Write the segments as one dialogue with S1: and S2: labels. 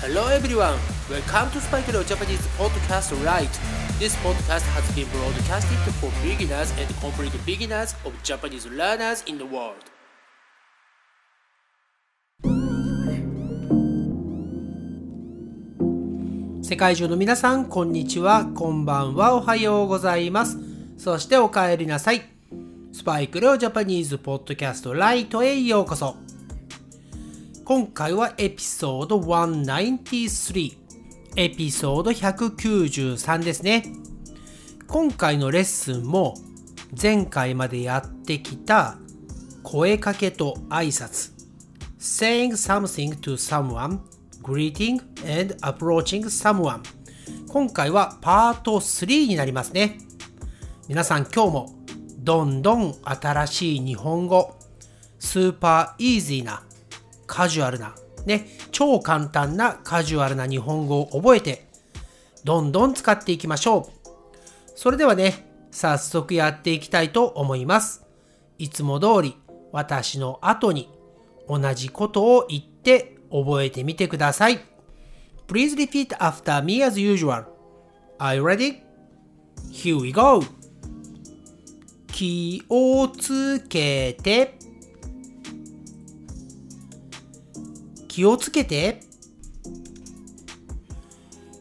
S1: Hello everyone, welcome to Spike Leo Japanese Podcast Right. This podcast has been broadcasted for beginners and complete beginners of Japanese learners in the world. 世界中の皆さん、こんにちは、こんばんは、おはようございます。そしてお帰りなさい。スパイクレオジャパニーズポッドキャストライトへようこそ。今回はエピソード193エピソード193ですね。今回のレッスンも前回までやってきた声かけと挨拶。Saying something to someone greeting and approaching someone 今回はパート3になりますね。皆さん今日もどんどん新しい日本語スーパーイージーなカジュアルな、ね、超簡単なカジュアルな日本語を覚えて、どんどん使っていきましょう。それではね、早速やっていきたいと思います。いつも通り私の後に同じことを言って覚えてみてください。Please repeat after me as usual. Are you ready? Here we go! 気をつけて気をつけて。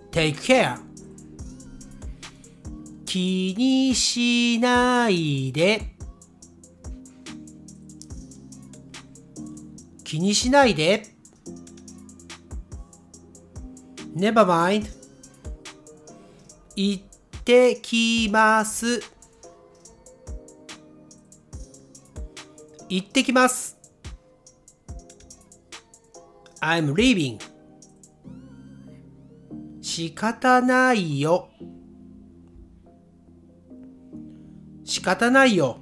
S1: Take care 気にしないで。気にしないで。Never mind 行ってきます。行ってきます。I'm leaving. 仕方ないよ。仕方ないよ。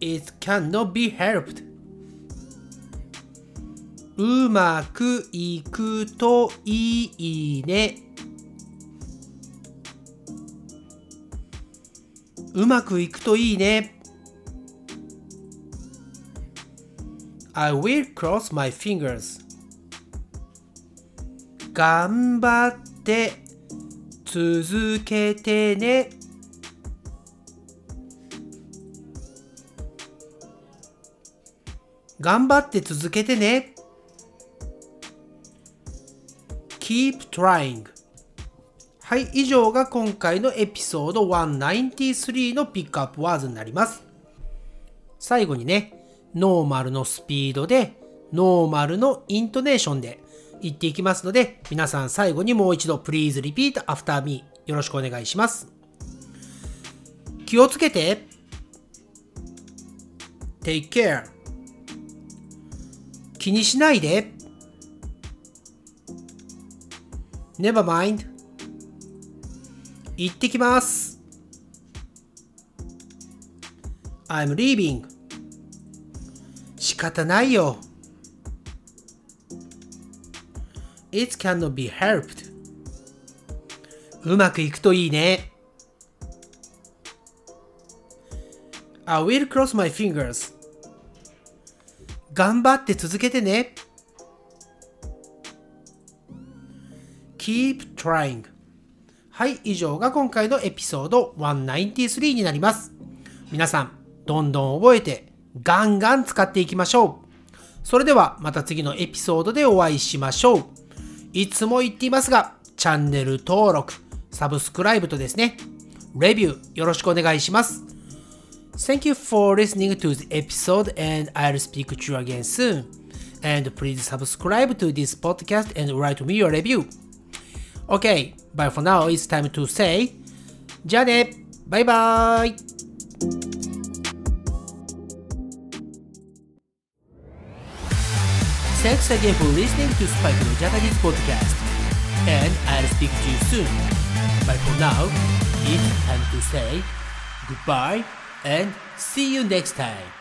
S1: It cannot be helped. うまくいくといいね。うまくいくといいね。I will cross my fingers. 頑張って続けてね。頑張って続けてね。Keep trying. はい、以上が今回のエピソード193のピックアップワーズになります。最後にね、ノーマルのスピードで、ノーマルのイントネーションで言っていきますので、皆さん最後にもう一度 Please repeat after me よろしくお願いします。気をつけて。Take care 気にしないで。Never mind 行ってきます。I'm leaving 方ないよ。It cannot be helped. うまくいくといいね。I will cross my fingers. 頑張って続けてね。Keep trying. はい、以上が今回のエピソード193になります。皆さん、どんどん覚えてガンガン使っていきましょう。それではまた次のエピソードでお会いしましょう。いつも言っていますが、チャンネル登録、サブスクライブとですね、レビューよろしくお願いします。Thank you for listening to the episode and I'll speak to you again soon. And please subscribe to this podcast and write me your review. Okay, but for now it's time to say じゃあねバイバイ Thanks again for listening to Spike no Japanese podcast. And I'll speak to you soon. But for now, it's time to say goodbye and see you next time.